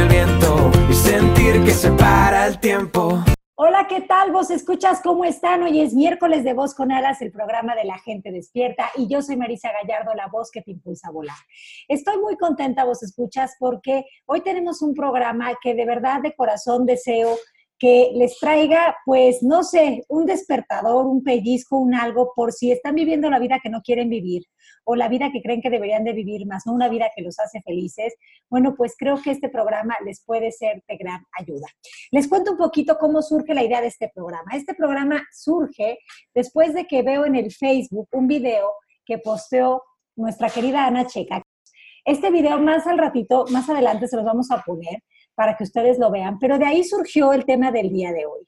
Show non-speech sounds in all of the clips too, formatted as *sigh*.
el viento y sentir que se para el tiempo. Hola, ¿qué tal? Vos escuchas cómo están. Hoy es miércoles de Voz con Alas, el programa de la gente despierta, y yo soy Marisa Gallardo, la voz que te impulsa a volar. Estoy muy contenta, vos escuchas, porque hoy tenemos un programa que de verdad de corazón deseo que les traiga, pues, no sé, un despertador, un pellizco, un algo, por si están viviendo la vida que no quieren vivir o la vida que creen que deberían de vivir, más no una vida que los hace felices. Bueno, pues creo que este programa les puede ser de gran ayuda. Les cuento un poquito cómo surge la idea de este programa. Este programa surge después de que veo en el Facebook un video que posteó nuestra querida Ana Checa. Este video más al ratito, más adelante se los vamos a poner para que ustedes lo vean, pero de ahí surgió el tema del día de hoy.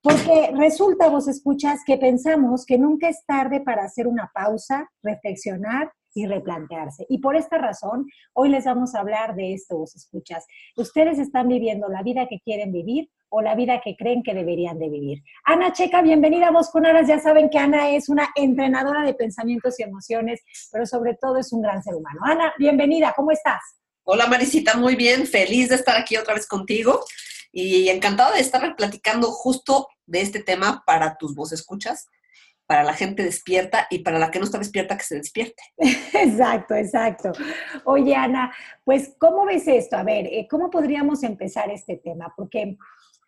Porque resulta, vos escuchas, que pensamos que nunca es tarde para hacer una pausa, reflexionar y replantearse. Y por esta razón, hoy les vamos a hablar de esto, vos escuchas. Ustedes están viviendo la vida que quieren vivir o la vida que creen que deberían de vivir. Ana Checa, bienvenida a Vos con Aras. Ya saben que Ana es una entrenadora de pensamientos y emociones, pero sobre todo es un gran ser humano. Ana, bienvenida, ¿cómo estás? Hola Marisita, muy bien, feliz de estar aquí otra vez contigo y encantado de estar platicando justo de este tema para tus voces escuchas, para la gente despierta y para la que no está despierta que se despierte. *laughs* Exacto, exacto. Oye Ana, pues ¿cómo ves esto? A ver, eh, ¿cómo podríamos empezar este tema? Porque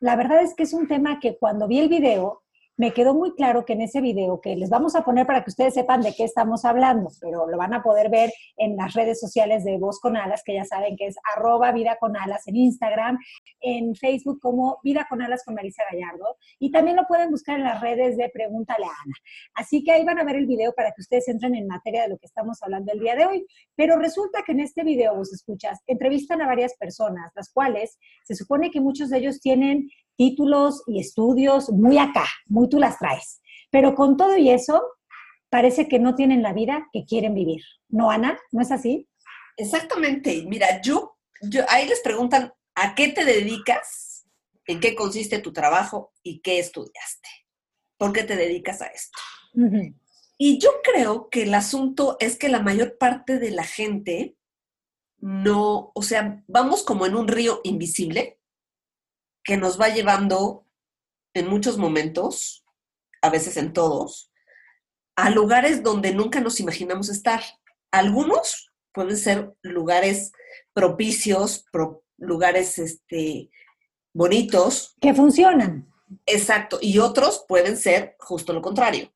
la verdad es que es un tema que cuando vi el video, me quedó muy claro que en ese video, que les vamos a poner para que ustedes sepan de qué estamos hablando, pero lo van a poder ver en las redes sociales de Voz con Alas, que ya saben que es arroba vida con alas en Instagram, en Facebook como Vida con Alas con Marisa Gallardo, y también lo pueden buscar en las redes de Pregúntale a Ana. Así que ahí van a ver el video para que ustedes entren en materia de lo que estamos hablando el día de hoy. Pero resulta que en este video, vos escuchas, entrevistan a varias personas, las cuales se supone que muchos de ellos tienen títulos y estudios muy acá, muy tú las traes. Pero con todo y eso, parece que no tienen la vida que quieren vivir. ¿No, Ana? ¿No es así? Exactamente. Mira, yo, yo ahí les preguntan, ¿a qué te dedicas? ¿En qué consiste tu trabajo? ¿Y qué estudiaste? ¿Por qué te dedicas a esto? Y yo creo que el asunto es que la mayor parte de la gente no, o sea, vamos como en un río invisible que nos va llevando en muchos momentos, a veces en todos, a lugares donde nunca nos imaginamos estar. Algunos pueden ser lugares propicios, lugares este, bonitos. Que funcionan. Exacto. Y otros pueden ser justo lo contrario.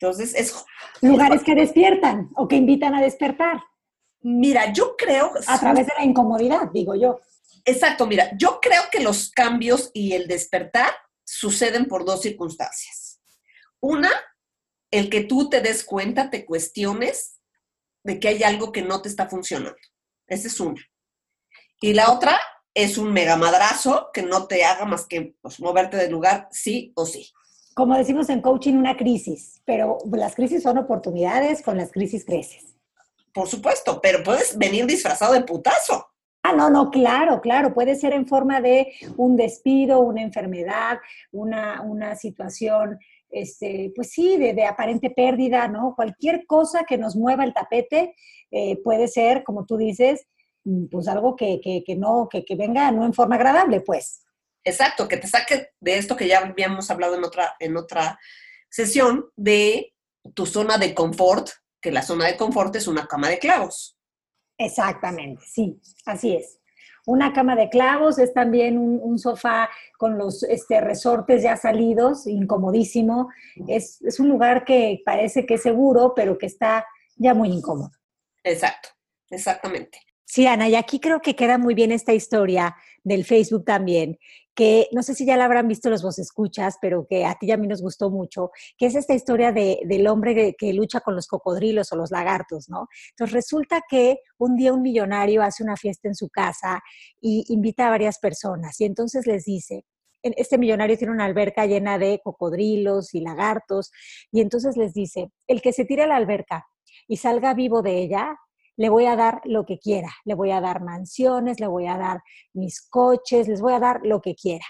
Entonces, es... Lugares que despiertan o que invitan a despertar. Mira, yo creo... A través de la incomodidad, digo yo. Exacto, mira, yo creo que los cambios y el despertar suceden por dos circunstancias. Una, el que tú te des cuenta, te cuestiones de que hay algo que no te está funcionando. Esa es una. Y la otra es un mega madrazo que no te haga más que pues, moverte del lugar sí o sí. Como decimos en coaching, una crisis, pero las crisis son oportunidades, con las crisis creces. Por supuesto, pero puedes venir disfrazado de putazo. Ah, no, no, claro, claro, puede ser en forma de un despido, una enfermedad, una, una situación, este, pues sí, de, aparente pérdida, ¿no? Cualquier cosa que nos mueva el tapete eh, puede ser, como tú dices, mm, pues algo que, que, que no, que, que venga no en forma agradable, pues. Exacto, que te saque de esto que ya habíamos hablado en otra, en otra sesión, de tu zona de confort, que la zona de confort es una cama de clavos. Exactamente, sí, así es. una cama de clavos, es también un, sofá con los este, resortes ya salidos, incomodísimo. Es, es un lugar que parece que es seguro, pero que está ya muy incómodo. Exacto, exactamente. Sí, Ana, y aquí creo que queda muy bien esta historia del Facebook también, que no sé si ya la habrán visto los vos escuchas, pero que a ti y a mí nos gustó mucho, que es esta historia de, del hombre que, lucha con los cocodrilos o los lagartos, ¿no? Entonces resulta que un día un millonario hace una fiesta en su casa y invita a varias personas y entonces les dice, este millonario tiene una alberca llena de cocodrilos y lagartos y entonces les dice, el que se tire a la alberca y salga vivo de ella, le voy a dar lo que quiera, le voy a dar mansiones, le voy a dar mis coches, les voy a dar lo que quiera.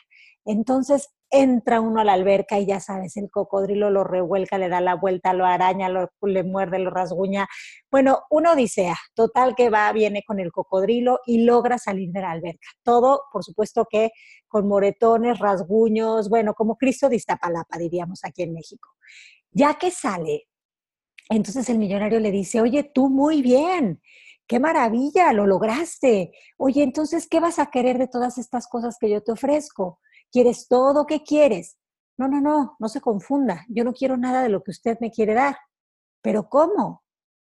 Entonces entra uno a la alberca y ya sabes, el cocodrilo lo revuelca, le da la vuelta, lo araña, lo, le muerde, lo rasguña. Bueno, una odisea, total que va, viene con el cocodrilo y logra salir de la alberca. Todo, por supuesto que con moretones, rasguños, bueno, como Cristo de Iztapalapa, diríamos aquí en México. Ya que sale, entonces el millonario le dice, oye, tú muy bien, qué maravilla, lo lograste. Oye, entonces, ¿qué vas a querer de todas estas cosas que yo te ofrezco? ¿Quieres todo? ¿Qué quieres? No, no, no, no se confunda. Yo no quiero nada de lo que usted me quiere dar. ¿Pero cómo?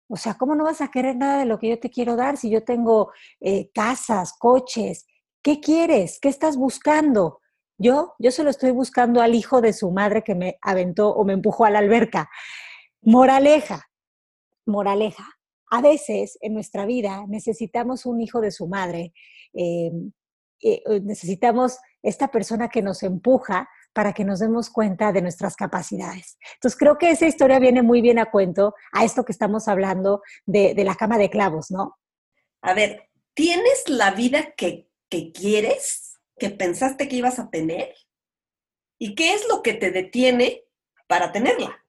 O sea, ¿cómo no vas a querer nada de lo que yo te quiero dar si yo tengo eh, casas, coches? ¿Qué quieres? ¿Qué estás buscando? Yo, yo se lo estoy buscando al hijo de su madre que me aventó o me empujó a la alberca. Moraleja, moraleja. A veces en nuestra vida necesitamos un hijo de su madre, em, eh, necesitamos esta persona que nos empuja para que nos demos cuenta de nuestras capacidades. Entonces creo que esa historia viene muy bien a cuento a esto que estamos hablando de, la cama de clavos, ¿no? A ver, ¿tienes la vida que, que quieres, que pensaste que ibas a tener? ¿Y qué es lo que te detiene para tenerla?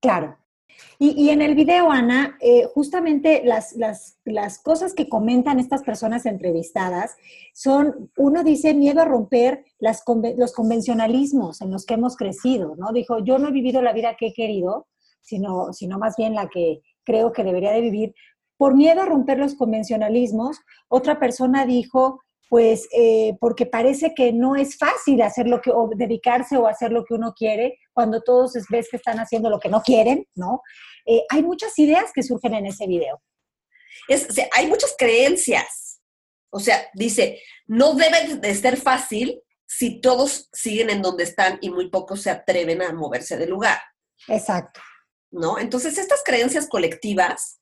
Claro. Y, en el video, Ana, eh, justamente las, las, cosas que comentan estas personas entrevistadas son, uno dice, miedo a romper las, los convencionalismos en los que hemos crecido, ¿no? Dijo, yo no he vivido la vida que he querido, sino, sino más bien la que creo que debería de vivir, por miedo a romper los convencionalismos. Otra persona dijo, pues eh, porque parece que no es fácil hacer lo que, o dedicarse o hacer lo que uno quiere, cuando todos ves que están haciendo lo que no quieren, ¿no? Eh, hay muchas ideas que surgen en ese video. Es, hay muchas creencias. O sea, dice, no debe de ser fácil si todos siguen en donde están y muy pocos se atreven a moverse del lugar. Exacto. ¿No? Entonces, estas creencias colectivas,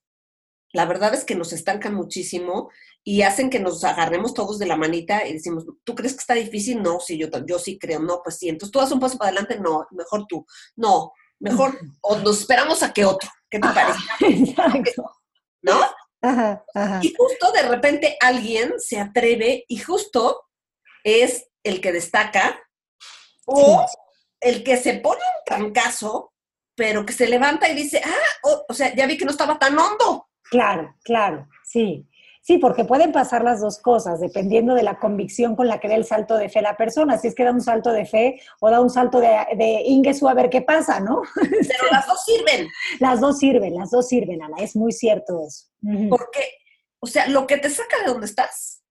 la verdad es que nos estancan muchísimo y hacen que nos agarremos todos de la manita y decimos, ¿tú crees que está difícil? No, sí, yo, yo sí creo, no, pues sí. Entonces tú das un paso para adelante, no, mejor tú. No, mejor, *laughs* o nos esperamos a que otro. ¿Qué te parece? *laughs* Exacto. ¿No? Ajá, ajá. Y justo de repente alguien se atreve y justo es el que destaca o el que se pone un trancazo, pero que se levanta y dice, ah, o sea, ya vi que no estaba tan hondo. Claro, claro, sí. Sí, porque pueden pasar las dos cosas, dependiendo de la convicción con la que dé el salto de fe la persona. Si es que da un salto de fe o da un salto de, de Ingesu a ver qué pasa, ¿no? Pero *laughs* las dos sirven. Las dos sirven, las dos sirven, Ana. Es muy cierto eso. Porque, o sea, lo que te saca de donde estás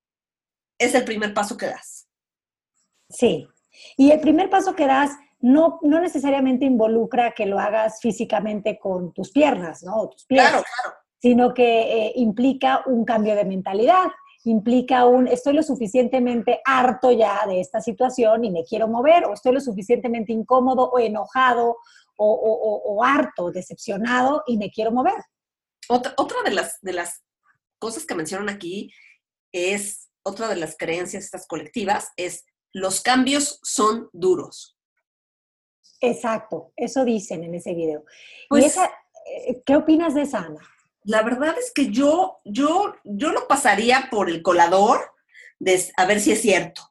es el primer paso que das. Sí. Y el primer paso que das no, no necesariamente involucra que lo hagas físicamente con tus piernas, ¿no? tus pies. Claro, claro sino que eh, implica un cambio de mentalidad, implica un estoy lo suficientemente harto ya de esta situación y me quiero mover, o estoy lo suficientemente incómodo o enojado o, harto, decepcionado y me quiero mover. Otra, otra de, las, de las cosas que mencionan aquí es, otra de las creencias estas colectivas, es los cambios son duros. Exacto, eso dicen en ese video. Pues, eh, ¿Qué opinas de esa, Ana? La verdad es que yo, yo, yo pasaría por el colador de a ver si es cierto.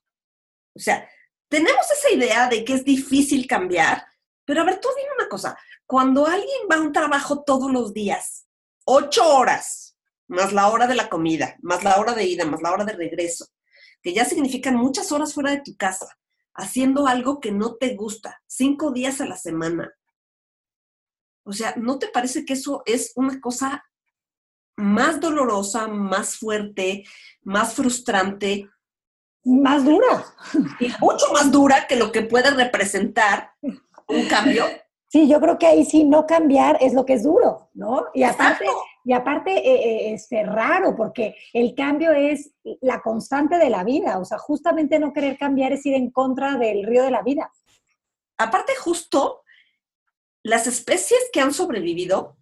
O sea, tenemos esa idea de que es difícil cambiar, pero a ver, tú dime una cosa, cuando alguien va a un trabajo todos los días, ocho horas, más la hora de la comida, más la hora de ida, más la hora de regreso, que ya significan muchas horas fuera de tu casa, haciendo algo que no te gusta, cinco días a la semana. O sea, ¿no te parece que eso es una cosa más dolorosa, más fuerte, más frustrante. Más dura. Y mucho más dura que lo que puede representar un cambio. Sí, yo creo que ahí sí no cambiar es lo que es duro, ¿no? Y aparte, y aparte eh, eh, este, raro, porque el cambio es la constante de la vida. O sea, justamente no querer cambiar es ir en contra del río de la vida. Aparte, justo las especies que han sobrevivido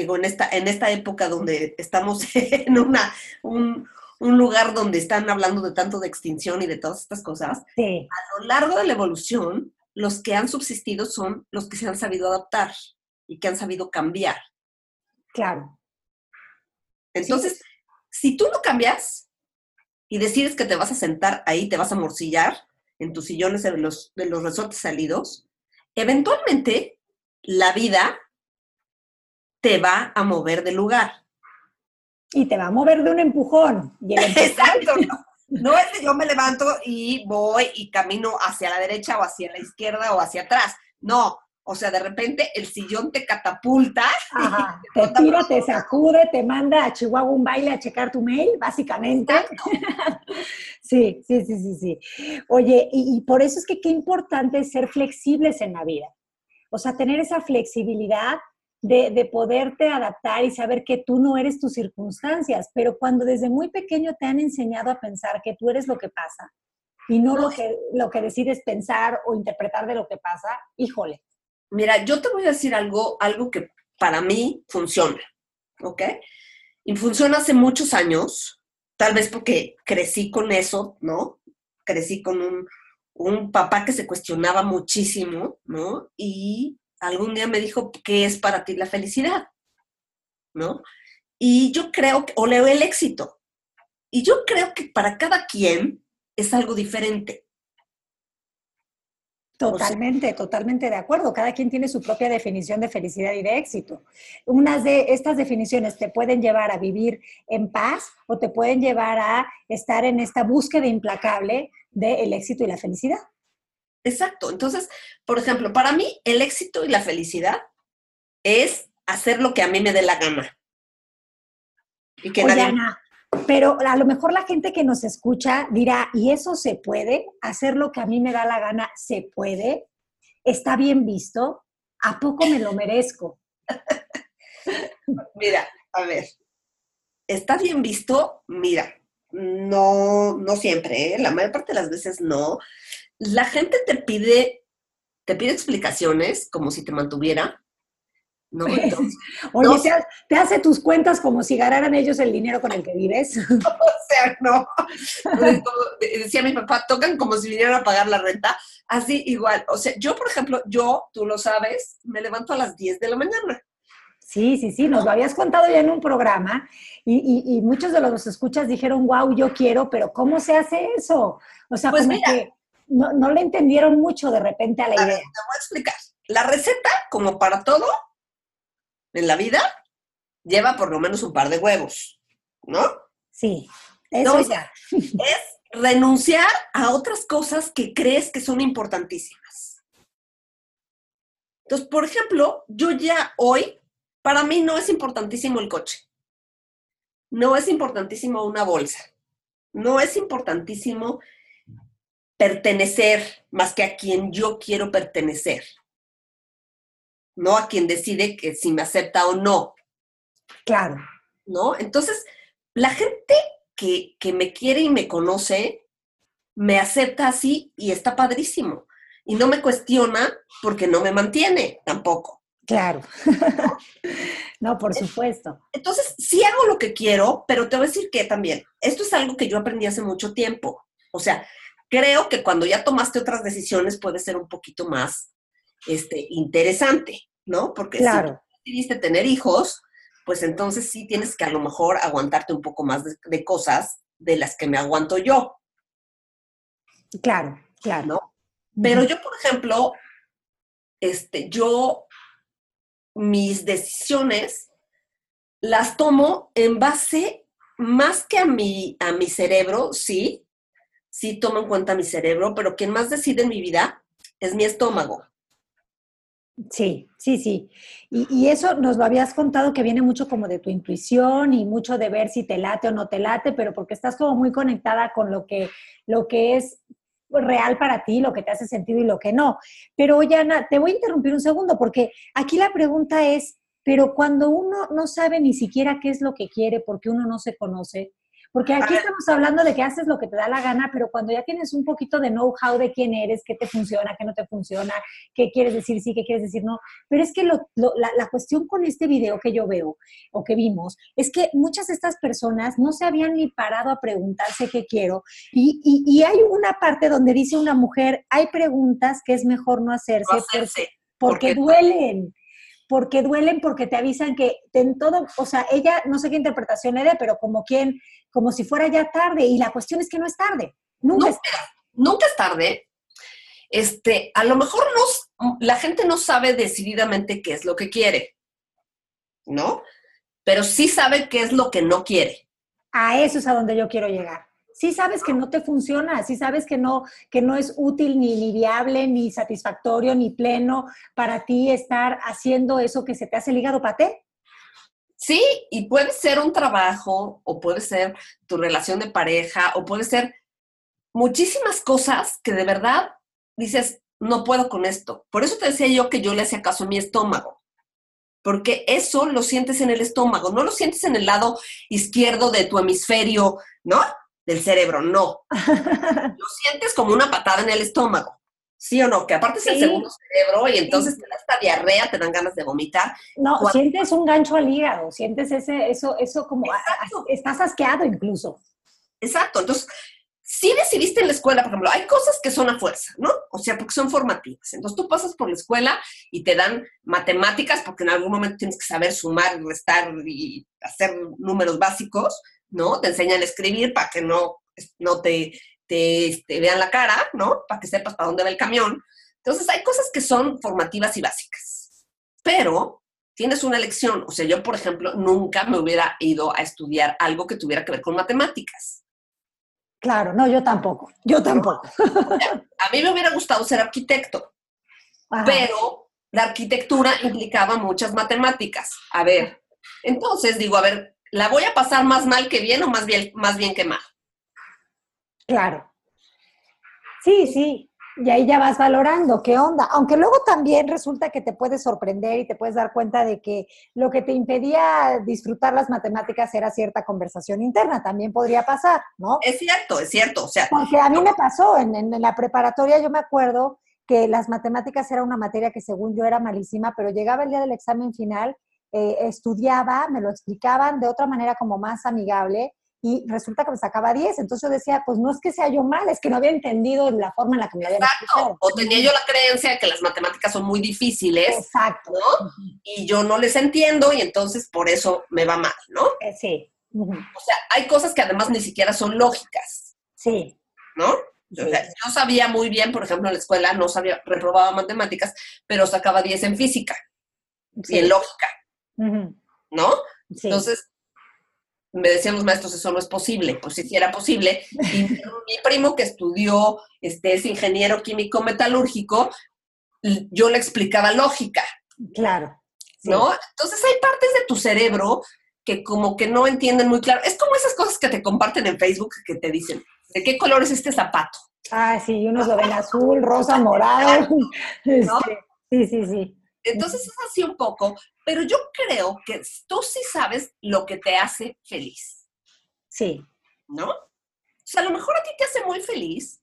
digo, en esta, en esta época donde estamos *laughs* en una, un, lugar donde están hablando de tanto de extinción y de todas estas cosas, a lo largo de la evolución, los que han subsistido son los que se han sabido adaptar y que han sabido cambiar. Claro. Entonces, si tú no cambias y decides que te vas a sentar ahí, te vas a morcillar en tus sillones de los, de los resortes salidos, eventualmente la vida te va a mover de lugar. Y te va a mover de un empujón. *laughs* Exacto. No, *laughs* es que yo me levanto y voy y camino hacia la derecha o hacia la izquierda o hacia atrás. No, o sea, de repente el sillón te catapulta. *laughs* te, tira, te sacude, te manda a Chihuahua un baile a checar tu mail, básicamente. sí, sí, sí, sí, sí. Oye, y, y, por eso es que qué importante es ser flexibles en la vida. O sea, tener esa flexibilidad de, poderte adaptar y saber que tú no eres tus circunstancias, pero cuando desde muy pequeño te han enseñado a pensar que tú eres lo que pasa y no lo que, lo que decides pensar o interpretar de lo que pasa, híjole. Mira, yo te voy a decir algo, algo que para mí funciona, ¿ok? Y funciona hace muchos años, tal vez porque crecí con eso, ¿no? Crecí con un, un papá que se cuestionaba muchísimo, ¿no? Y algún día me dijo, ¿qué es para ti la felicidad? ¿No? Y yo creo, que, o leo el éxito. Y yo creo que para cada quien es algo diferente. Totalmente, totalmente de acuerdo. Cada quien tiene su propia definición de felicidad y de éxito. Unas de estas definiciones te pueden llevar a vivir en paz o te pueden llevar a estar en esta búsqueda implacable del éxito y la felicidad. Exacto. Entonces, por ejemplo, para mí el éxito y la felicidad es hacer lo que a mí me dé la gana. Y que nadie... pero a lo mejor la gente que nos escucha dirá, ¿y eso se puede? ¿Hacer lo que a mí me da la gana se puede? ¿Está bien visto? ¿A poco me lo merezco? *laughs* Mira, a ver, ¿está bien visto? Mira, no, no siempre, ¿eh? la mayor parte de las veces no la gente te pide, te pide explicaciones como si te mantuviera. ¿no? *laughs* Oye, te, hace tus cuentas como si ganaran ellos el dinero con el que vives. *laughs* o sea, no. decía mi papá, tocan como si vinieran a pagar la renta. Así igual. O sea, yo, por ejemplo, yo, tú lo sabes, me levanto a las 10 de la mañana. Sí, sí, sí, nos lo habías contado ya en un programa y, muchos de los escuchas dijeron, wow, yo quiero, pero ¿cómo se hace eso? O sea, pues que no, no, le entendieron mucho de repente a la idea. te voy a explicar. La receta, como para todo en la vida, lleva por lo menos un par de huevos, ¿no? Sí, eso ya. *laughs* Es renunciar a otras cosas que crees que son importantísimas. Entonces, por ejemplo, yo ya hoy, para mí no es importantísimo el coche. No es importantísimo una bolsa. No es importantísimo pertenecer más que a quien yo quiero pertenecer, no a quien decide que si me acepta o no. Claro. ¿No? Entonces, la gente que, que me quiere y me conoce, me acepta así y está padrísimo. Y no me cuestiona porque no me mantiene tampoco. Claro. *laughs* no, por supuesto. Entonces, sí hago lo que quiero, pero te voy a decir que también, esto es algo que yo aprendí hace mucho tiempo. O sea, creo que cuando ya tomaste otras decisiones puede ser un poquito más este, interesante, ¿no? Porque claro. si decidiste tener hijos, pues entonces sí tienes que a lo mejor aguantarte un poco más de, cosas de las que me aguanto yo. Claro, claro. ¿No? Pero yo, por ejemplo, este, yo mis decisiones las tomo en base más que a mi, a mi cerebro, sí, sí tomo en cuenta mi cerebro, pero quien más decide en mi vida es mi estómago. Sí, sí, sí. Y, eso nos lo habías contado que viene mucho como de tu intuición y mucho de ver si te late o no te late, pero porque estás como muy conectada con lo que, lo que es real para ti, lo que te hace sentido y lo que no. Pero, oye, Ana, te voy a interrumpir un segundo porque aquí la pregunta es, pero cuando uno no sabe ni siquiera qué es lo que quiere porque uno no se conoce, porque aquí estamos hablando de que haces lo que te da la gana, pero cuando ya tienes un poquito de know-how de quién eres, qué te funciona, qué no te funciona, qué quieres decir sí, qué quieres decir no. Pero es que la, la, cuestión con este video que yo veo o que vimos es que muchas de estas personas no se habían ni parado a preguntarse qué quiero. Y, y, hay una parte donde dice una mujer, hay preguntas que es mejor no hacerse, porque, porque duelen porque duelen, porque te avisan que en todo, o sea, ella, no sé qué interpretación le dé, pero como quien, como si fuera ya tarde, y la cuestión es que no es tarde, nunca, es tarde. Nunca es tarde. Este, a lo mejor la gente no sabe decididamente qué es lo que quiere, ¿no? Pero sí sabe qué es lo que no quiere. A eso es a donde yo quiero llegar sí sabes que no te funciona, sí sabes que no, que no es útil ni, ni viable, ni satisfactorio, ni pleno para ti estar haciendo eso que se te hace el hígado paté. Sí, y puede ser un trabajo, o puede ser tu relación de pareja, o puede ser muchísimas cosas que de verdad dices, no puedo con esto. Por eso te decía yo que yo le hacía caso a mi estómago, porque eso lo sientes en el estómago, no lo sientes en el lado izquierdo de tu hemisferio, ¿no? del cerebro, no. *laughs* Lo sientes como una patada en el estómago. ¿Sí o no? Que aparte es el segundo cerebro y entonces te da esta diarrea, te dan ganas de vomitar. No, sientes un gancho al hígado, sientes ese, eso, eso como, estás asqueado incluso. Exacto, entonces, si decidiste en la escuela, por ejemplo, hay cosas que son a fuerza, ¿no? O sea, porque son formativas. Entonces tú pasas por la escuela y te dan matemáticas porque en algún momento tienes que saber sumar, restar y hacer números básicos ¿no? Te enseñan a escribir para que no, no te, te, este, vean la cara, ¿no? Para que sepas para dónde va el camión. Entonces, hay cosas que son formativas y básicas, pero tienes una elección. O sea, yo, por ejemplo, nunca me hubiera ido a estudiar algo que tuviera que ver con matemáticas. Claro, no, yo tampoco, yo tampoco. *laughs* a mí me hubiera gustado ser arquitecto, pero la arquitectura implicaba muchas matemáticas. A ver, entonces digo, a ver, ¿la voy a pasar más mal que bien o más bien, más bien que mal? Claro. Sí, sí. Y ahí ya vas valorando qué onda. Aunque luego también resulta que te puedes sorprender y te puedes dar cuenta de que lo que te impedía disfrutar las matemáticas era cierta conversación interna. También podría pasar, ¿no? Es cierto, es cierto. O sea, Porque a mí me pasó en, en la preparatoria, yo me acuerdo que las matemáticas era una materia que según yo era malísima, pero llegaba el día del examen final eh, estudiaba, me lo explicaban de otra manera como más amigable y resulta que me sacaba 10. Entonces yo decía, pues no es que sea yo mal, es que no había entendido la forma en la que me habían Exacto. O tenía yo la creencia de que las matemáticas son muy difíciles. Exacto. ¿no? Y yo no les entiendo y entonces por eso me va mal, ¿no? Eh, sí. O sea, hay cosas que además ni siquiera son lógicas. Sí. ¿No? O sea, yo sabía muy bien, por ejemplo, en la escuela no sabía, reprobaba matemáticas, pero sacaba 10 en física y en lógica. ¿no? Entonces, me decían los maestros, eso no es posible. Pues sí, sí era posible. Y mi primo que estudió, este, es ingeniero químico metalúrgico, yo le explicaba lógica. Claro. ¿No? Entonces hay partes de tu cerebro que como que no entienden muy claro. Es como esas cosas que te comparten en Facebook que te dicen, ¿de qué color es este zapato? Ah, sí, unos lo ven azul, rosa, morado. *laughs* Este, sí, sí, sí. Entonces es así un poco, pero yo creo que tú sí sabes lo que te hace feliz. Sí. ¿No? O sea, a lo mejor a ti te hace muy feliz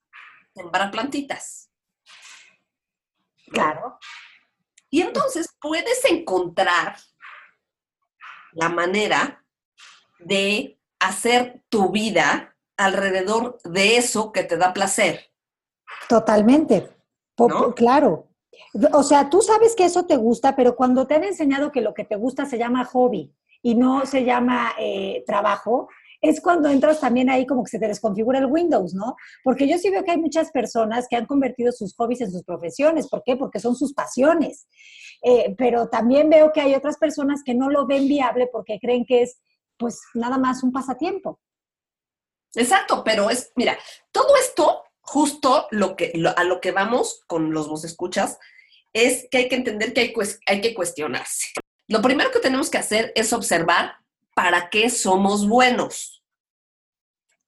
sembrar plantitas. Claro. Y entonces puedes encontrar la manera de hacer tu vida alrededor de eso que te da placer. Totalmente. Claro. O sea, tú sabes que eso te gusta, pero cuando te han enseñado que lo que te gusta se llama hobby y no se llama eh, trabajo, es cuando entras también ahí como que se te desconfigura el Windows, ¿no? Porque yo sí veo que hay muchas personas que han convertido sus hobbies en sus profesiones. ¿Por qué? Porque son sus pasiones. Eh, pero también veo que hay otras personas que no lo ven viable porque creen que es, pues, nada más un pasatiempo. Exacto, pero es, mira, todo esto, justo lo que, a lo que vamos con los vos escuchas, es que hay que entender que hay, hay que cuestionarse. Lo primero que tenemos que hacer es observar para qué somos buenos.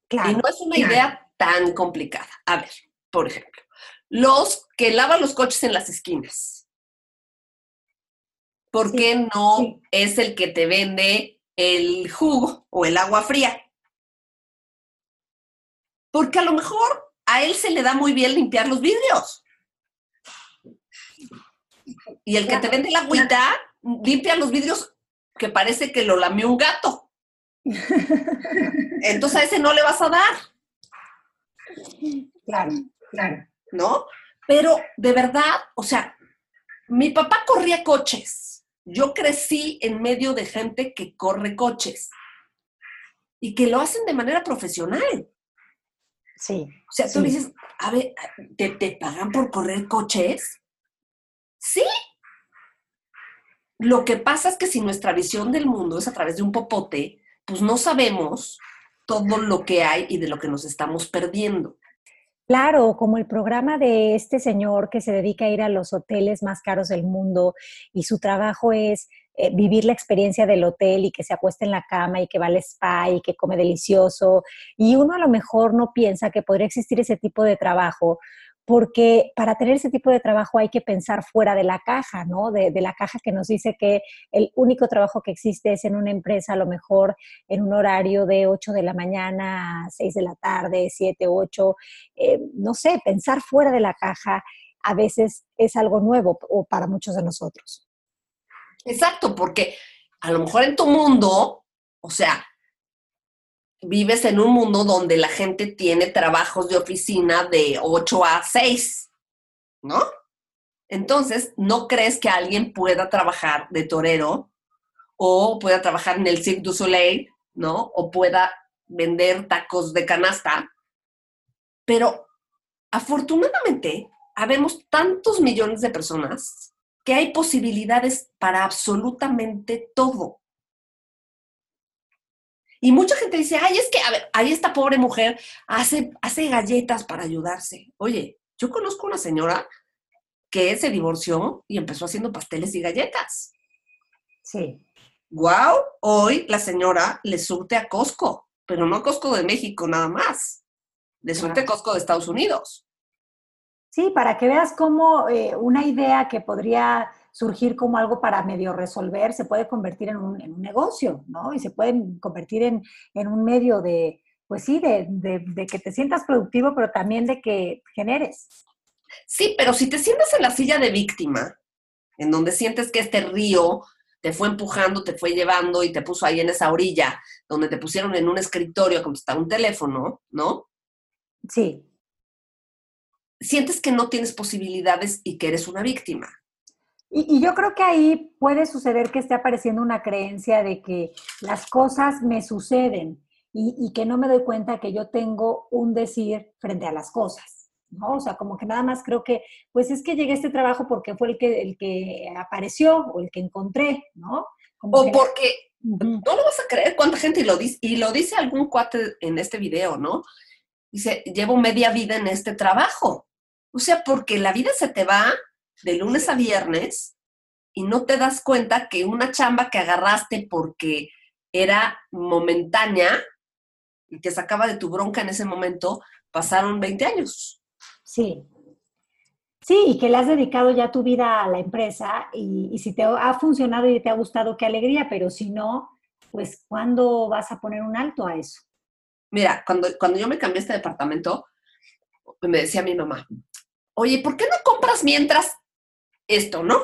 Claro, y no es una idea tan complicada. A ver, por ejemplo, los que lavan los coches en las esquinas. ¿Por qué no es el que te vende el jugo o el agua fría? Porque a lo mejor a él se le da muy bien limpiar los vidrios. Y el que te vende la agüita limpia los vidrios que parece que lo lamió un gato. *laughs* Entonces a ese no le vas a dar. Claro, claro. ¿No? Pero de verdad, o sea, mi papá corría coches. Yo crecí en medio de gente que corre coches y que lo hacen de manera profesional. Sí. O sea, tú dices, a ver, ¿te, ¿te, pagan por correr coches? Sí. Lo que pasa es que si nuestra visión del mundo es a través de un popote, pues no sabemos todo lo que hay y de lo que nos estamos perdiendo. Claro, como el programa de este señor que se dedica a ir a los hoteles más caros del mundo y su trabajo es eh, vivir la experiencia del hotel y que se acuesta en la cama y que va al spa y que come delicioso. Y uno a lo mejor no piensa que podría existir ese tipo de trabajo porque para tener ese tipo de trabajo hay que pensar fuera de la caja, ¿no? De, la caja que nos dice que el único trabajo que existe es en una empresa, a lo mejor en un horario de 8 de la mañana a 6 de la tarde, 7, 8, eh, no sé, pensar fuera de la caja a veces es algo nuevo o para muchos de nosotros. Exacto, porque a lo mejor en tu mundo, o sea, vives en un mundo donde la gente tiene trabajos de oficina de 8 a 6, ¿no? Entonces, ¿no crees que alguien pueda trabajar de torero o pueda trabajar en el Cirque du Soleil, ¿no? O pueda vender tacos de canasta. Pero afortunadamente, habemos tantos millones de personas que hay posibilidades para absolutamente todo. Y mucha gente dice, ay, es que, a ver, ahí esta pobre mujer hace, hace galletas para ayudarse. Oye, yo conozco una señora que se divorció y empezó haciendo pasteles y galletas. Sí. Wow, hoy la señora le surte a Costco, pero no a Costco de México nada más. Le surte a Costco de Estados Unidos. Sí, para que veas cómo eh, una idea que podría surgir como algo para medio resolver, se puede convertir en un, negocio, ¿no? Y se puede convertir en, un medio de, pues sí, de, de, que te sientas productivo, pero también de que generes. Sí, pero si te sientas en la silla de víctima, en donde sientes que este río te fue empujando, te fue llevando y te puso ahí en esa orilla, donde te pusieron en un escritorio como está un teléfono, ¿no? Sí. Sientes que no tienes posibilidades y que eres una víctima. Y, yo creo que ahí puede suceder que esté apareciendo una creencia de que las cosas me suceden y, que no me doy cuenta que yo tengo un decir frente a las cosas. ¿no? O sea, como que nada más creo que, pues es que llegué a este trabajo porque fue el que, el que apareció o el que encontré, ¿no? o porque no lo vas a creer cuánta gente lo dice, y lo dice algún cuate en este video, ¿no? Dice, llevo media vida en este trabajo. O sea, porque la vida se te va de lunes a viernes y no te das cuenta que una chamba que agarraste porque era momentánea y te sacaba de tu bronca en ese momento, pasaron 20 años. Sí. Sí, y que le has dedicado ya tu vida a la empresa y, si te ha funcionado y te ha gustado, qué alegría, pero si no, pues ¿cuándo vas a poner un alto a eso? Mira, cuando, cuando yo me cambié este departamento, me decía mi mamá, oye, ¿por qué no compras mientras esto, ¿no?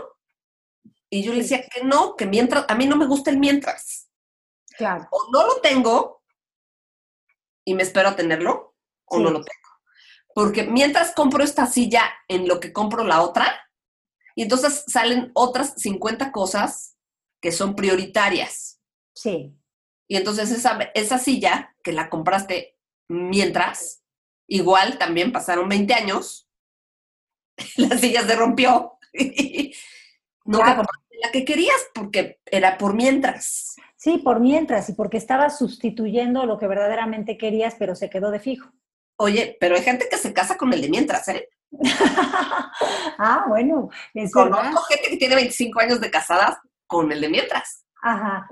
Y yo le decía que no, que mientras, a mí no me gusta el mientras. Claro. O no lo tengo y me espero a tenerlo, o no lo tengo. Porque mientras compro esta silla en lo que compro la otra, y entonces salen otras 50 cosas que son prioritarias. Sí. Y entonces esa, esa silla que la compraste mientras, igual también pasaron 20 años, *laughs* la silla se rompió *laughs* no la que querías porque era por mientras. Sí, por mientras y porque estabas sustituyendo lo que verdaderamente querías, pero se quedó de fijo. Oye, pero hay gente que se casa con el de mientras, ¿eh? *laughs* ah, bueno. Es Conozco gente que tiene 25 años de casadas con el de mientras. Ajá,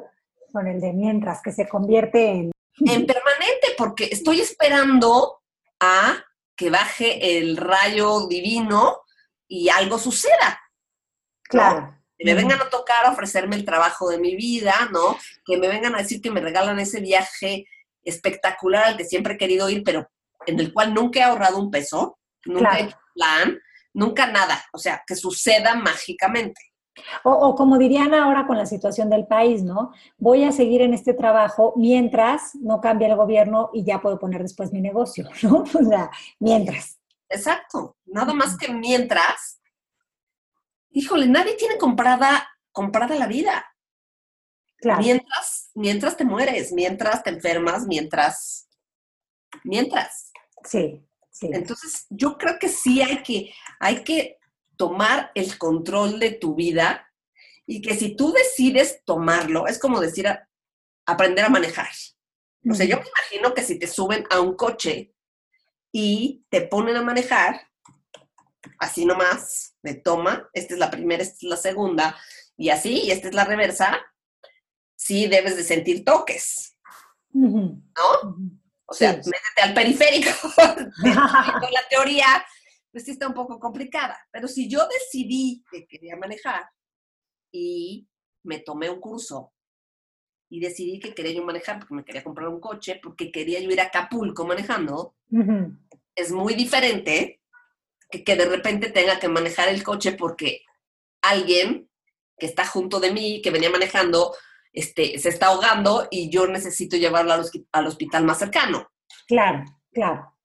con el de mientras, que se convierte en... En permanente, porque estoy esperando a que baje el rayo divino y algo suceda. Claro. Que me vengan a tocar a ofrecerme el trabajo de mi vida, ¿no? Que me vengan a decir que me regalan ese viaje espectacular al que siempre he querido ir, pero en el cual nunca he ahorrado un peso, nunca he hecho plan, nunca nada. O sea, que suceda mágicamente. O, como dirían ahora con la situación del país, ¿no? Voy a seguir en este trabajo mientras no cambie el gobierno y ya puedo poner después mi negocio, *laughs* ¿no? O sea, mientras. Exacto. Nada más que mientras. Híjole, nadie tiene comprada, comprada la vida. Claro. Mientras, mientras te mueres, mientras te enfermas, mientras, mientras. Sí, sí. Entonces, yo creo que sí hay que, hay que tomar el control de tu vida y que si tú decides tomarlo, es como decir aprender a manejar. O sea, yo me imagino que si te suben a un coche y te ponen a manejar, así nomás, de toma, esta es la primera, esta es la segunda, y así, y esta es la reversa, sí debes de sentir toques, ¿no? O sea, métete al periférico. *laughs* la teoría pues sí está un poco complicada. Pero si yo decidí que quería manejar y me tomé un curso y decidí que quería yo manejar porque me quería comprar un coche, porque quería yo ir a Acapulco manejando, es muy diferente que, que de repente tenga que manejar el coche porque alguien que está junto de mí, que venía manejando, este, se está ahogando y yo necesito llevarlo al hospital más cercano. Claro, claro.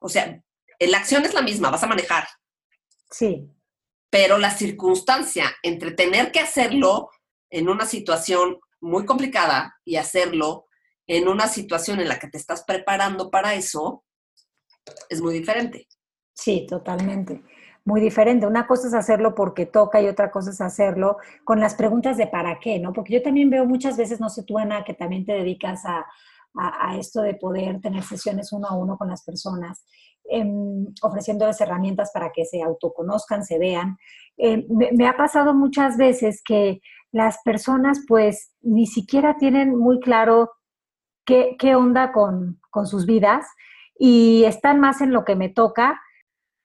O sea, la acción es la misma, vas a manejar. Sí. Pero la circunstancia entre tener que hacerlo en una situación muy complicada y hacerlo en una situación en la que te estás preparando para eso, es muy diferente. Sí, totalmente. Muy diferente. Una cosa es hacerlo porque toca y otra cosa es hacerlo con las preguntas de para qué, ¿no? Porque yo también veo muchas veces, no sé tú, Ana, que también te dedicas a, a, esto de poder tener sesiones uno a uno con las personas, eh, ofreciéndoles herramientas para que se autoconozcan, se vean. Em, me, ha pasado muchas veces que las personas pues ni siquiera tienen muy claro qué, qué onda con, con sus vidas y están más en lo que me toca.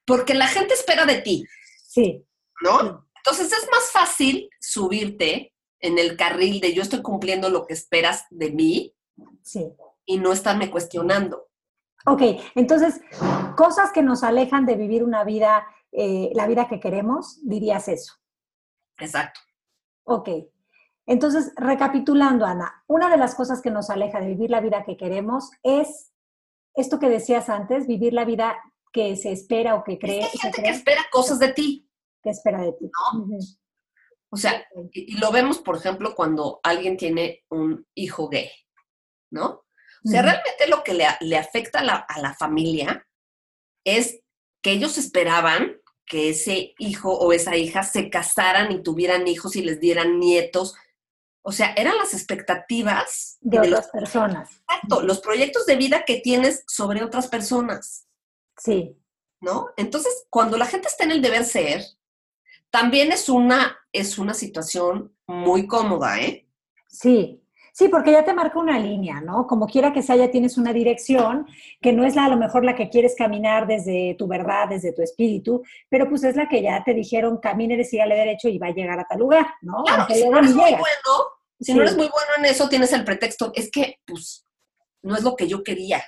Porque la gente espera de ti. Sí. ¿No? Entonces es más fácil subirte en el carril de yo estoy cumpliendo lo que esperas de mí Sí. Y no estarme cuestionando. Ok, entonces, cosas que nos alejan de vivir una vida, eh, la vida que queremos, dirías eso. Exacto. Ok. Entonces, recapitulando, Ana, una de las cosas que nos aleja de vivir la vida que queremos es esto que decías antes, vivir la vida que se espera o que cree. hay gente que espera cosas de ti. Que espera de ti. O sea, y, lo vemos, por ejemplo, cuando alguien tiene un hijo gay. ¿no? O sea, realmente lo que le, afecta a la, familia es que ellos esperaban que ese hijo o esa hija se casaran y tuvieran hijos y les dieran nietos. O sea, eran las expectativas de, otras personas. Exacto, los proyectos de vida que tienes sobre otras personas. Sí. ¿No? Entonces, cuando la gente está en el deber ser, también es una, es una situación muy cómoda, ¿eh? Sí, Sí, porque ya te marca una línea, ¿no? Como quiera que sea, ya tienes una dirección que no es la, a lo mejor la que quieres caminar desde tu verdad, desde tu espíritu, pero pues es la que ya te dijeron, camine, sígale derecho y va a llegar a tal lugar, ¿no? Claro, si no eres muy bueno, si no eres muy bueno en eso, tienes el pretexto, es que, pues, no es lo que yo quería.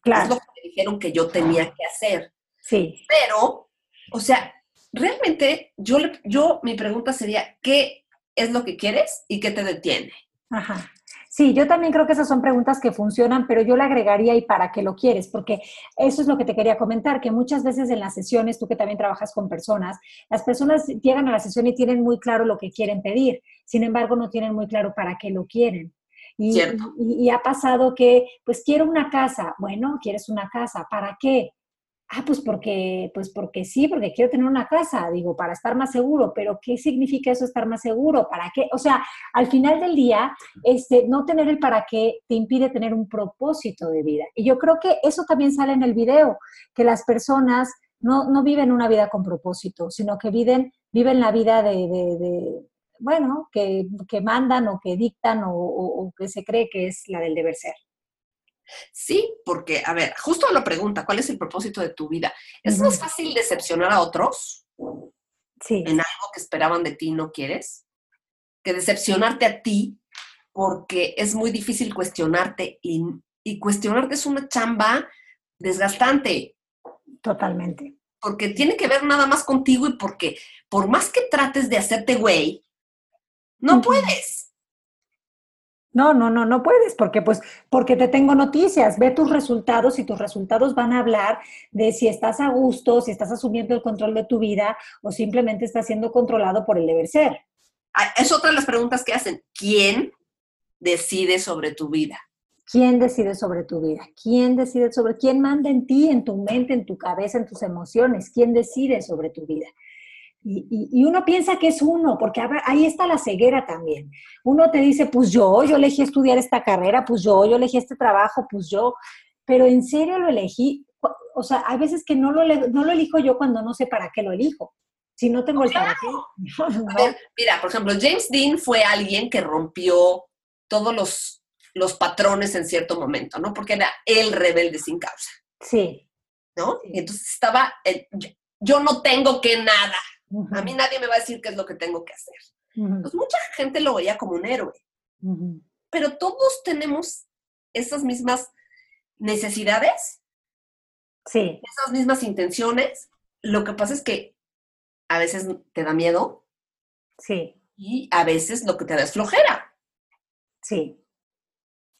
Claro. Es lo que me dijeron que yo tenía que hacer. Sí. Pero, o sea, realmente, yo, yo, mi pregunta sería, ¿qué es lo que quieres y qué te detiene? Ajá. Sí, yo también creo que esas son preguntas que funcionan, pero yo le agregaría y para qué lo quieres, porque eso es lo que te quería comentar, que muchas veces en las sesiones, tú que también trabajas con personas, las personas llegan a la sesión y tienen muy claro lo que quieren pedir, sin embargo no tienen muy claro para qué lo quieren. Y, y, ha pasado que, pues quiero una casa, bueno, quieres una casa, ¿para qué? Ah, pues porque, pues porque sí, porque quiero tener una casa, digo, para estar más seguro, pero ¿qué significa eso estar más seguro? ¿Para qué? O sea, al final del día, este, no tener el para qué te impide tener un propósito de vida. Y yo creo que eso también sale en el video, que las personas no, no viven una vida con propósito, sino que viven, viven la vida de, bueno, que, mandan o que dictan o, que se cree que es la del deber ser. Sí, porque, a ver, justo la pregunta, ¿cuál es el propósito de tu vida? ¿Es más fácil decepcionar a otros sí. en algo que esperaban de ti y no quieres? Que decepcionarte a ti porque es muy difícil cuestionarte y, y cuestionarte es una chamba desgastante. Totalmente. Porque tiene que ver nada más contigo y porque por más que trates de hacerte güey, no puedes. No, no, no, no puedes, porque pues, porque te tengo noticias, ve tus resultados y tus resultados van a hablar de si estás a gusto, si estás asumiendo el control de tu vida o simplemente estás siendo controlado por el deber ser. Ah, es otra de las preguntas que hacen. ¿Quién decide sobre tu vida? ¿Quién decide sobre tu vida? ¿Quién decide sobre quién manda en ti, en tu mente, en tu cabeza, en tus emociones? ¿Quién decide sobre tu vida? Y, uno piensa que es uno, porque ahí está la ceguera también. Uno te dice, pues yo, yo elegí estudiar esta carrera, pues yo, yo elegí este trabajo, pues yo, pero en serio lo elegí. O sea, hay veces que no lo, no lo elijo yo cuando no sé para qué lo elijo. Si no tengo el para qué. *laughs* mira, por ejemplo, James Dean fue alguien que rompió todos los, los patrones en cierto momento, ¿no? Porque era el rebelde sin causa. Sí. ¿No? Y entonces estaba, yo no tengo que nada, a mí nadie me va a decir qué es lo que tengo que hacer. Pues mucha gente lo veía como un héroe. Pero todos tenemos esas mismas necesidades. Sí. Esas mismas intenciones. Lo que pasa es que a veces te da miedo. Sí. Y a veces lo que te da es flojera. Sí.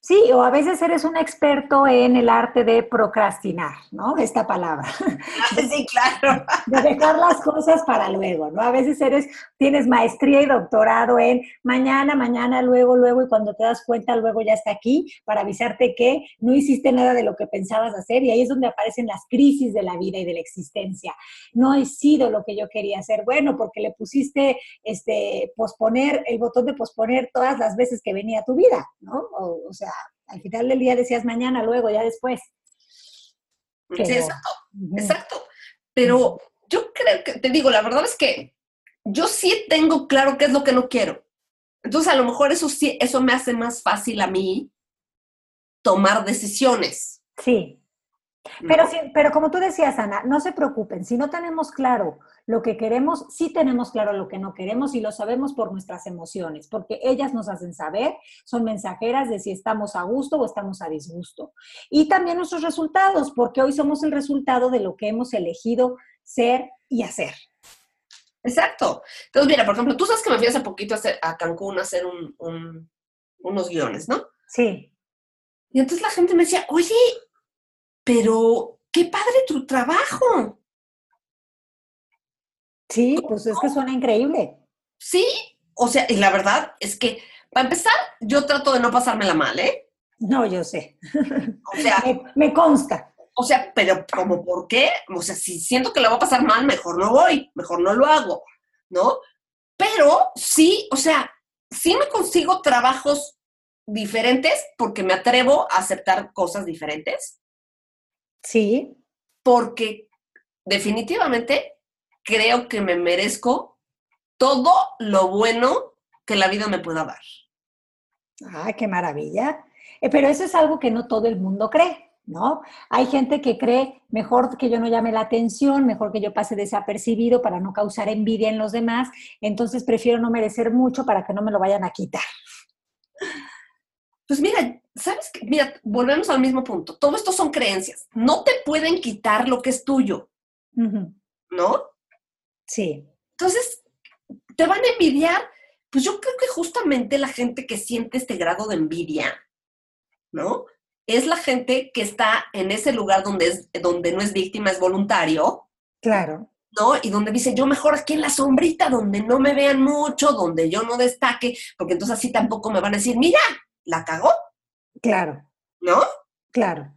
Sí, o a veces eres un experto en el arte de procrastinar, ¿no? Esta palabra. *laughs* Sí, claro. De dejar las cosas para luego, ¿no? A veces eres, tienes maestría y doctorado en mañana, mañana, luego, luego, y cuando te das cuenta, luego ya está aquí para avisarte que no hiciste nada de lo que pensabas hacer, y ahí es donde aparecen las crisis de la vida y de la existencia. No he sido lo que yo quería hacer, bueno, porque le pusiste, este, posponer, el botón de posponer todas las veces que venía tu vida, ¿no? o sea, al final del día decías mañana, luego, ya después. Sí, exacto, exacto. Pero yo creo que, te digo, la verdad es que yo sí tengo claro qué es lo que no quiero. Entonces, a lo mejor eso sí, eso me hace más fácil a mí tomar decisiones. Sí. Pero, pero como tú decías, Ana, no se preocupen, si no tenemos claro lo que queremos, sí tenemos claro lo que no queremos y lo sabemos por nuestras emociones, porque ellas nos hacen saber, son mensajeras de si estamos a gusto o estamos a disgusto. Y también nuestros resultados, porque hoy somos el resultado de lo que hemos elegido ser y hacer. Exacto. Entonces, mira, por ejemplo, tú sabes que me fui hace poquito a, Cancún a hacer unos guiones, ¿no? Sí. Y entonces la gente me decía, oye, pero qué padre tu trabajo. Sí, pues es que suena increíble. Sí, o sea, y la verdad es que, para empezar, yo trato de no pasármela mal, ¿eh? No, yo sé. O sea, me, consta. O sea, pero como por qué? O sea, si siento que la voy a pasar mal, mejor no voy, mejor no lo hago, ¿no? Pero sí, o sea, sí me consigo trabajos diferentes porque me atrevo a aceptar cosas diferentes. Sí. Porque definitivamente creo que me merezco todo lo bueno que la vida me pueda dar. Ah, qué maravilla. Eh, pero eso es algo que no todo el mundo cree, ¿no? Hay gente que cree mejor que yo no llame la atención, mejor que yo pase desapercibido para no causar envidia en los demás, entonces prefiero no merecer mucho para que no me lo vayan a quitar. Pues mira, ¿sabes qué? Mira, volvemos al mismo punto. Todo esto son creencias. No te pueden quitar lo que es tuyo, ¿no? Sí. Entonces, ¿te van a envidiar? Pues yo creo que justamente la gente que siente este grado de envidia, ¿no? Es la gente que está en ese lugar donde, es, donde no es víctima, es voluntario. Claro. ¿no? Y donde dice, yo mejor aquí en la sombrita, donde no me vean mucho, donde yo no destaque, porque entonces así tampoco me van a decir, mira, la cagó. Claro. ¿No? Claro.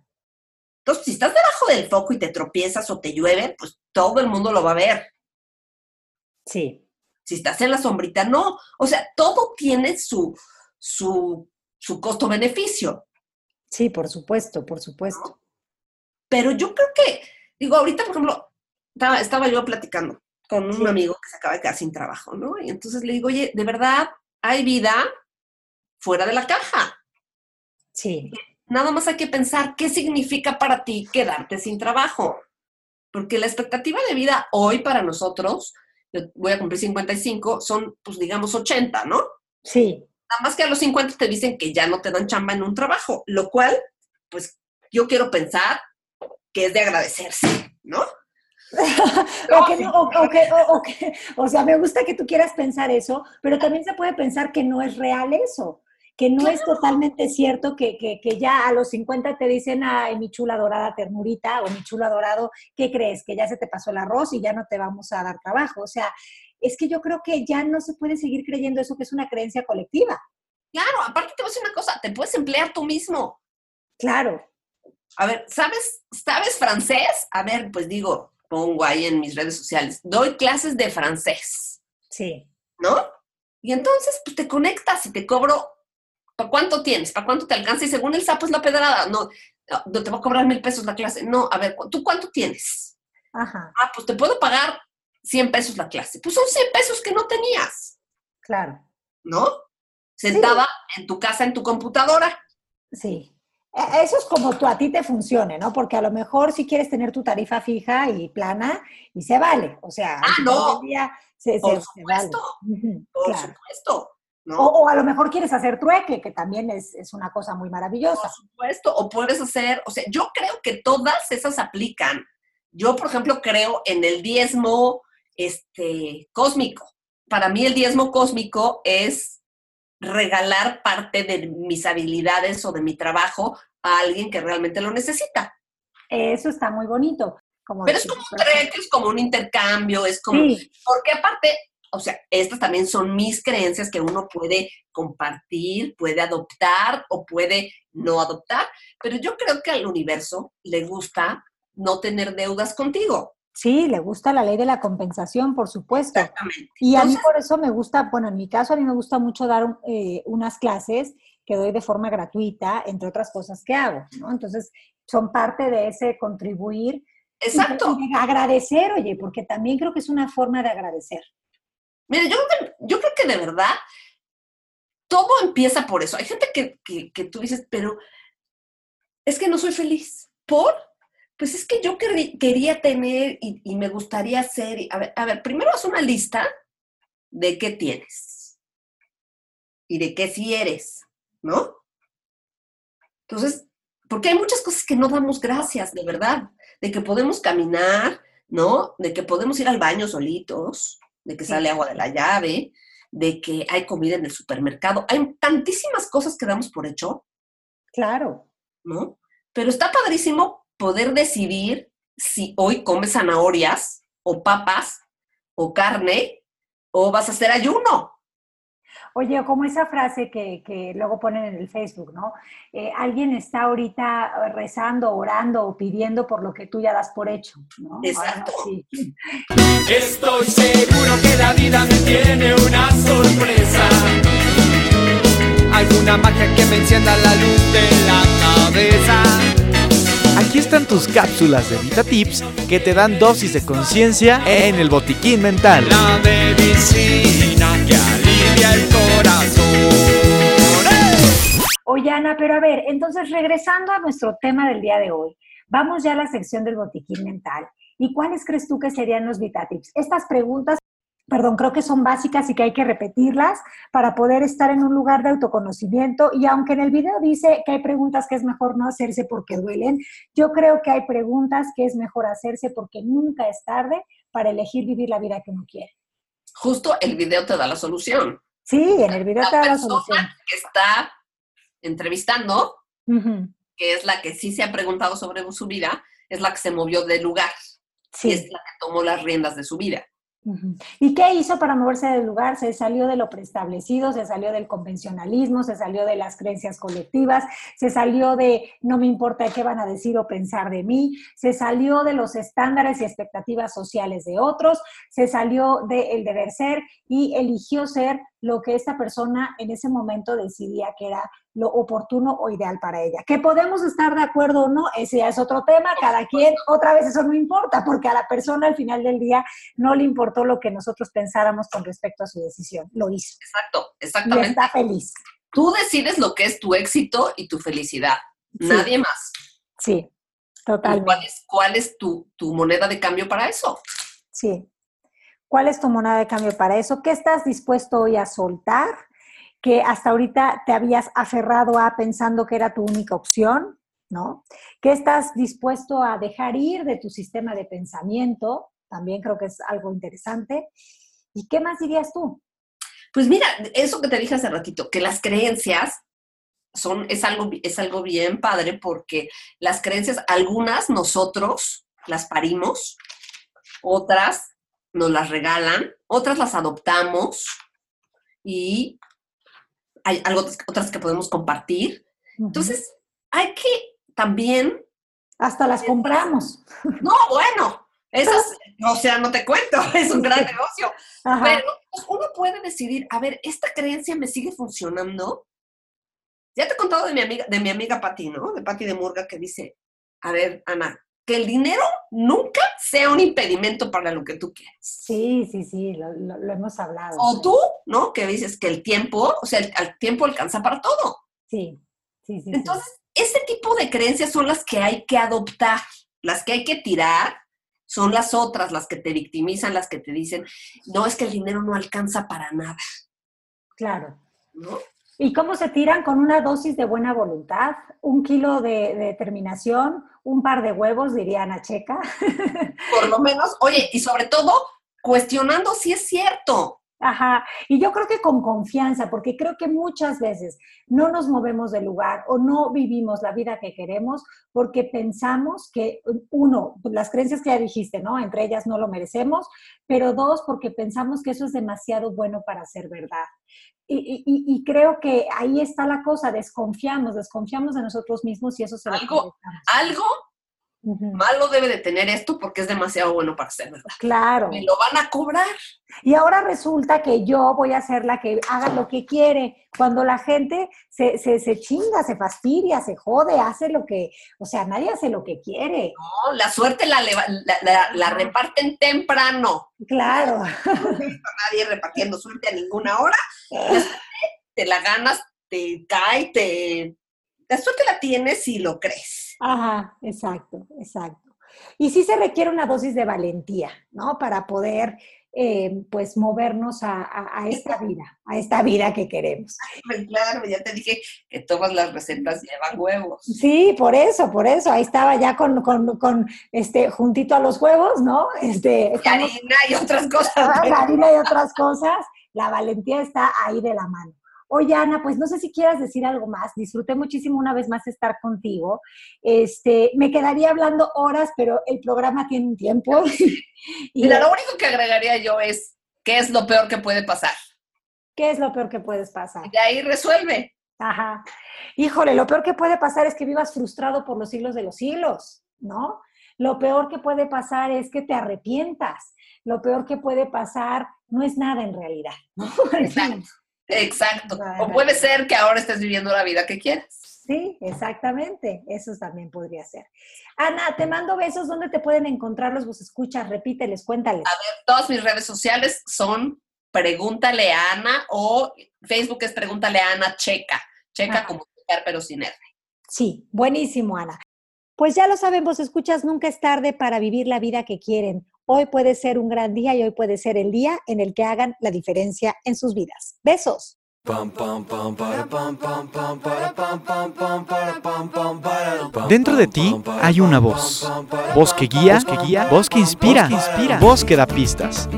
Entonces, si estás debajo del foco y te tropiezas o te llueve, pues todo el mundo lo va a ver. Sí. Si estás en la sombrita, no. O sea, todo tiene su, su, su costo-beneficio. Sí, por supuesto, por supuesto. Pero yo creo que, digo, ahorita, por ejemplo, estaba, estaba yo platicando con un amigo que se acaba de quedar sin trabajo, ¿no? Y entonces le digo, oye, de verdad, hay vida fuera de la caja. Sí. Nada más hay que pensar qué significa para ti quedarte sin trabajo. Porque la expectativa de vida hoy para nosotros, yo voy a cumplir 55, son, pues digamos, 80, ¿no? Sí. Nada más que a los 50 te dicen que ya no te dan chamba en un trabajo, lo cual, pues yo quiero pensar que es de agradecerse, ¿no? o, sea, me gusta que tú quieras pensar eso, pero también se puede pensar que no es real eso, que no es totalmente cierto que, que, ya a los 50 te dicen, ay, mi chula dorada ternurita o mi chula dorado, ¿qué crees? Que ya se te pasó el arroz y ya no te vamos a dar trabajo. O sea, es que yo creo que ya no se puede seguir creyendo eso que es una creencia colectiva. Claro, aparte te voy a decir una cosa, te puedes emplear tú mismo. Claro. A ver, ¿sabes, ¿sabes francés? A ver, pues digo, pongo ahí en mis redes sociales, doy clases de francés. Sí. ¿No? Y entonces, pues te conectas y te cobro, ¿para cuánto tienes? ¿Para cuánto te alcanza? Y según el sapo es la pedrada, no, no te voy a cobrar mil pesos la clase. No, a ver, ¿tú cuánto tienes? Ajá. Ah, pues te puedo pagar 100 pesos la clase. Pues son 100 pesos que no tenías. Claro. ¿No? Sentada en tu casa, en tu computadora. Sí. E, eso es como tú, a ti te funcione, ¿no? Porque a lo mejor si quieres tener tu tarifa fija y plana y se vale. O sea, ah, no. se, por supuesto. Por supuesto. ¿No? O, a lo mejor quieres hacer trueque, que también es, es, una cosa muy maravillosa. Por supuesto. O puedes hacer, o sea, yo creo que todas esas aplican. Yo, por ejemplo, creo en el diezmo este, cósmico. Para mí el diezmo cósmico es regalar parte de mis habilidades o de mi trabajo a alguien que realmente lo necesita. Eso está muy bonito. Como Pero es como un es como un intercambio, es como... Porque aparte, o sea, estas también son mis creencias que uno puede compartir, puede adoptar o puede no adoptar, pero yo creo que al universo le gusta no tener deudas contigo. Sí, le gusta la ley de la compensación, por supuesto. Exactamente. Y a mí por eso me gusta, bueno, en mi caso a mí me gusta mucho dar eh, unas clases que doy de forma gratuita, entre otras cosas que hago, ¿no? Entonces, son parte de ese contribuir. Exacto. Y agradecer, oye, porque también creo que es una forma de agradecer. Mira, yo, creo que de verdad todo empieza por eso. Hay gente que, que, tú dices, pero es que no soy feliz. ¿Por? pues es que yo quería tener y, me gustaría hacer, a ver, a ver, primero haz una lista de qué tienes y de qué sí eres, ¿no? Entonces, porque hay muchas cosas que no damos gracias, de verdad, de que podemos caminar, ¿no? De que podemos ir al baño solitos, de que sale agua de la llave, de que hay comida en el supermercado. Hay tantísimas cosas que damos por hecho. Claro. ¿No? Pero está padrísimo poder decidir si hoy comes zanahorias o papas o carne o vas a hacer ayuno. Oye, como esa frase que, luego ponen en el Facebook, ¿no? Eh, alguien está ahorita rezando, orando o pidiendo por lo que tú ya das por hecho, ¿no? Exacto. Estoy seguro que la vida me tiene una sorpresa. Alguna magia que me encienda la luz de la cabeza Aquí están tus cápsulas de Vita Tips que te dan dosis de conciencia en el botiquín mental. La medicina que alivia el corazón. Oye, Ana, pero a ver, entonces regresando a nuestro tema del día de hoy, vamos ya a la sección del botiquín mental. ¿Y cuáles crees tú que serían los Vita Tips? Estas preguntas perdón, creo que son básicas y que hay que repetirlas para poder estar en un lugar de autoconocimiento. Y aunque en el video dice que hay preguntas que es mejor no hacerse porque duelen, yo creo que hay preguntas que es mejor hacerse porque nunca es tarde para elegir vivir la vida que uno quiere. Justo el video te da la solución. Sí, en el video te da la solución. Que está entrevistando, que es la que sí se ha preguntado sobre su vida, es la que se movió del lugar. Sí. es la que tomó las riendas de su vida. ¿Y qué hizo para moverse del lugar? Se salió de lo preestablecido, se salió del convencionalismo, se salió de las creencias colectivas, se salió de no me importa qué van a decir o pensar de mí, se salió de los estándares y expectativas sociales de otros, se salió del deber ser y eligió ser lo que esta persona en ese momento decidía que era lo oportuno o ideal para ella. Que podemos estar de acuerdo o no, ese ya es otro tema, cada quien, otra vez eso no importa, porque a la persona al final del día no le importó lo que nosotros pensáramos con respecto a su decisión, lo hizo. Exacto, exactamente. Y está feliz. Tú decides lo que es tu éxito y tu felicidad, nadie más. Sí, totalmente. ¿Cuál es, cuál es tu, tu moneda de cambio para eso? Sí. ¿Cuál es tu moneda de cambio para eso? ¿Qué estás dispuesto hoy a soltar? Que hasta ahorita te habías aferrado a pensando que era tu única opción, ¿no? ¿Qué estás dispuesto a dejar ir de tu sistema de pensamiento? También creo que es algo interesante. ¿Y qué más dirías tú? Pues mira, eso que te dije hace ratito, que las creencias son, es algo, es algo bien padre porque las creencias, algunas nosotros las parimos, otras nos las regalan, otras las adoptamos y hay algo, otras que podemos compartir. Entonces, hay que también... Hasta las compramos. No, bueno, esas, *laughs* o sea, no te cuento, *laughs* es un gran negocio. Pero pues, uno puede decidir, a ver, ¿esta creencia me sigue funcionando? Ya te he contado de mi amiga, de mi amiga Patti, ¿no? De Patti de Murga, que dice, a ver, Ana, que el dinero nunca sea un impedimento para lo que tú quieres. Sí, sí, sí, lo, hemos hablado. O tú, ¿no? Que dices que el tiempo, o sea, el, tiempo alcanza para todo. Sí, sí, sí. Entonces, ese tipo de creencias son las que hay que adoptar, las que hay que tirar, son las otras, las que te victimizan, las que te dicen, no, es que el dinero no alcanza para nada. Claro. ¿No? ¿Y cómo se tiran? Con una dosis de buena voluntad, un kilo de, determinación, un par de huevos, diría Ana Checa. *laughs* Por lo menos, oye, y sobre todo, cuestionando si es cierto. Ajá, y yo creo que con confianza, porque creo que muchas veces no nos movemos del lugar o no vivimos la vida que queremos porque pensamos que, uno, las creencias que ya dijiste, ¿no? Entre ellas no lo merecemos, pero dos, porque pensamos que eso es demasiado bueno para ser verdad. Y, creo que ahí está la cosa, desconfiamos, desconfiamos de nosotros mismos y eso se algo, algo malo debe de tener esto porque es demasiado bueno para ser verdad. Claro. Me lo van a cobrar. Y ahora resulta que yo voy a ser la que haga lo que quiere, cuando la gente se, se, chinga, se fastidia, se jode, hace lo que, o sea, nadie hace lo que quiere. No, la suerte la, la, la, reparten temprano. Claro. *laughs* No *laughs* nadie repartiendo suerte a ninguna hora. te la ganas, te cae, te... La suerte la tienes si lo crees. Ajá, exacto, exacto. Y sí se requiere una dosis de valentía, ¿no? Para poder eh, pues movernos a, esta vida, a esta vida que queremos. Claro, ya te dije que todas las recetas llevan huevos. Sí, por eso, por eso, ahí estaba ya con, con, este, juntito a los huevos, ¿no? Este, y harina y otras cosas. *laughs* harina y otras cosas, la valentía está ahí de la mano. Oye, Ana, pues no sé si quieras decir algo más. Disfruté muchísimo una vez más estar contigo. Este, me quedaría hablando horas, pero el programa tiene un tiempo. *laughs* y Mira, lo único que agregaría yo es, ¿qué es lo peor que puede pasar? ¿Qué es lo peor que puedes pasar? Y ahí resuelve. Ajá. Híjole, lo peor que puede pasar es que vivas frustrado por los siglos de los siglos, ¿no? Lo peor que puede pasar es que te arrepientas. Lo peor que puede pasar no es nada en realidad. ¿no? *laughs* Exacto. Exacto. O puede ser que ahora estés viviendo la vida que quieres. Sí, exactamente. Eso también podría ser. Ana, te mando besos. ¿Dónde te pueden encontrar los vos escuchas? Repíteles, cuéntales. A ver, todas mis redes sociales son Pregúntale a Ana o Facebook es Pregúntale a Ana Checa. Checa como checar, pero sin R. Sí, buenísimo, Ana. Pues ya lo saben, vos escuchas, nunca es tarde para vivir la vida que quieren. Hoy puede ser un gran día y hoy puede ser el día en el que hagan la diferencia en sus vidas. Besos. Dentro de ti hay una voz. Voz que guía, que guía, voz que inspira, voz que da pistas.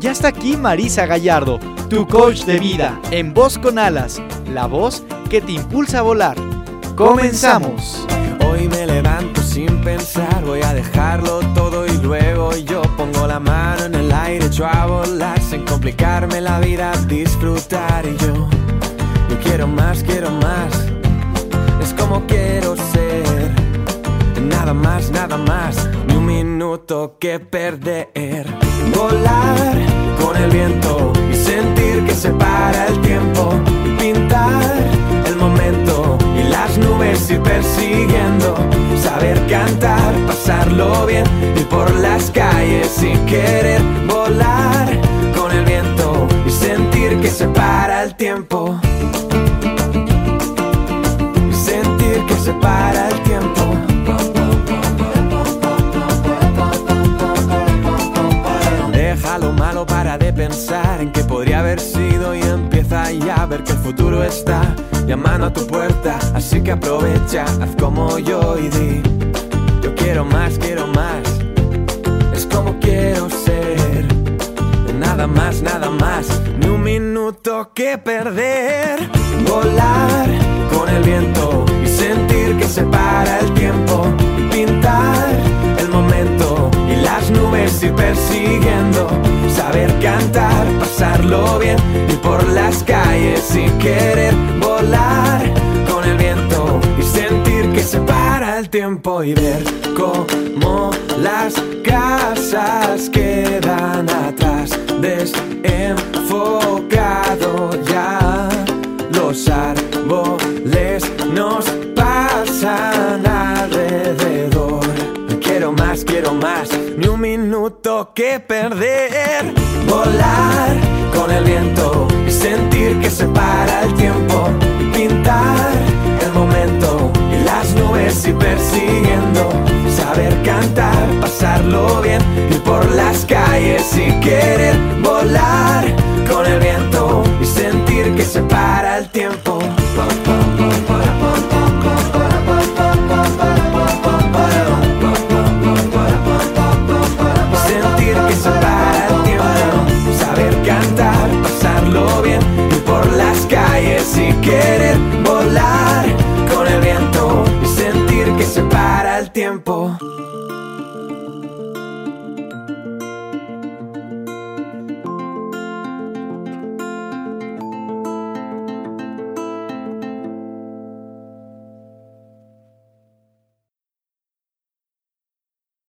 Ya está aquí Marisa Gallardo, tu coach de vida, en Voz con Alas, la voz que te impulsa a volar. Comenzamos. Hoy me levanto sin pensar voy a dejarlo todo y luego yo pongo la mano en el aire, echo a volar sin complicarme la vida, disfrutar y yo, yo quiero más, quiero más, es como quiero ser, nada más, nada más, ni un minuto que perder, volar con el viento y sentir que se para el tiempo. Y pintar el momento y las nubes ir persiguiendo pasarlo bien, ir por las calles sin querer volar con el viento y sentir que se para el tiempo. Sentir que se para el tiempo. Deja lo malo para de pensar en que podría haber sido y empieza ya a ver que el futuro está llamando a tu puerta. Así que aprovecha, haz como yo y di: Yo quiero más, quiero más. Es como quiero ser. Nada más, nada más. Ni un minuto que perder. Volar con el viento y sentir que se para el tiempo. Tiempo y ver cómo las casas quedan atrás desenfocado ya. Los árboles nos pasan alrededor. Quiero más quiero más ni un minuto que perder. Volar con el viento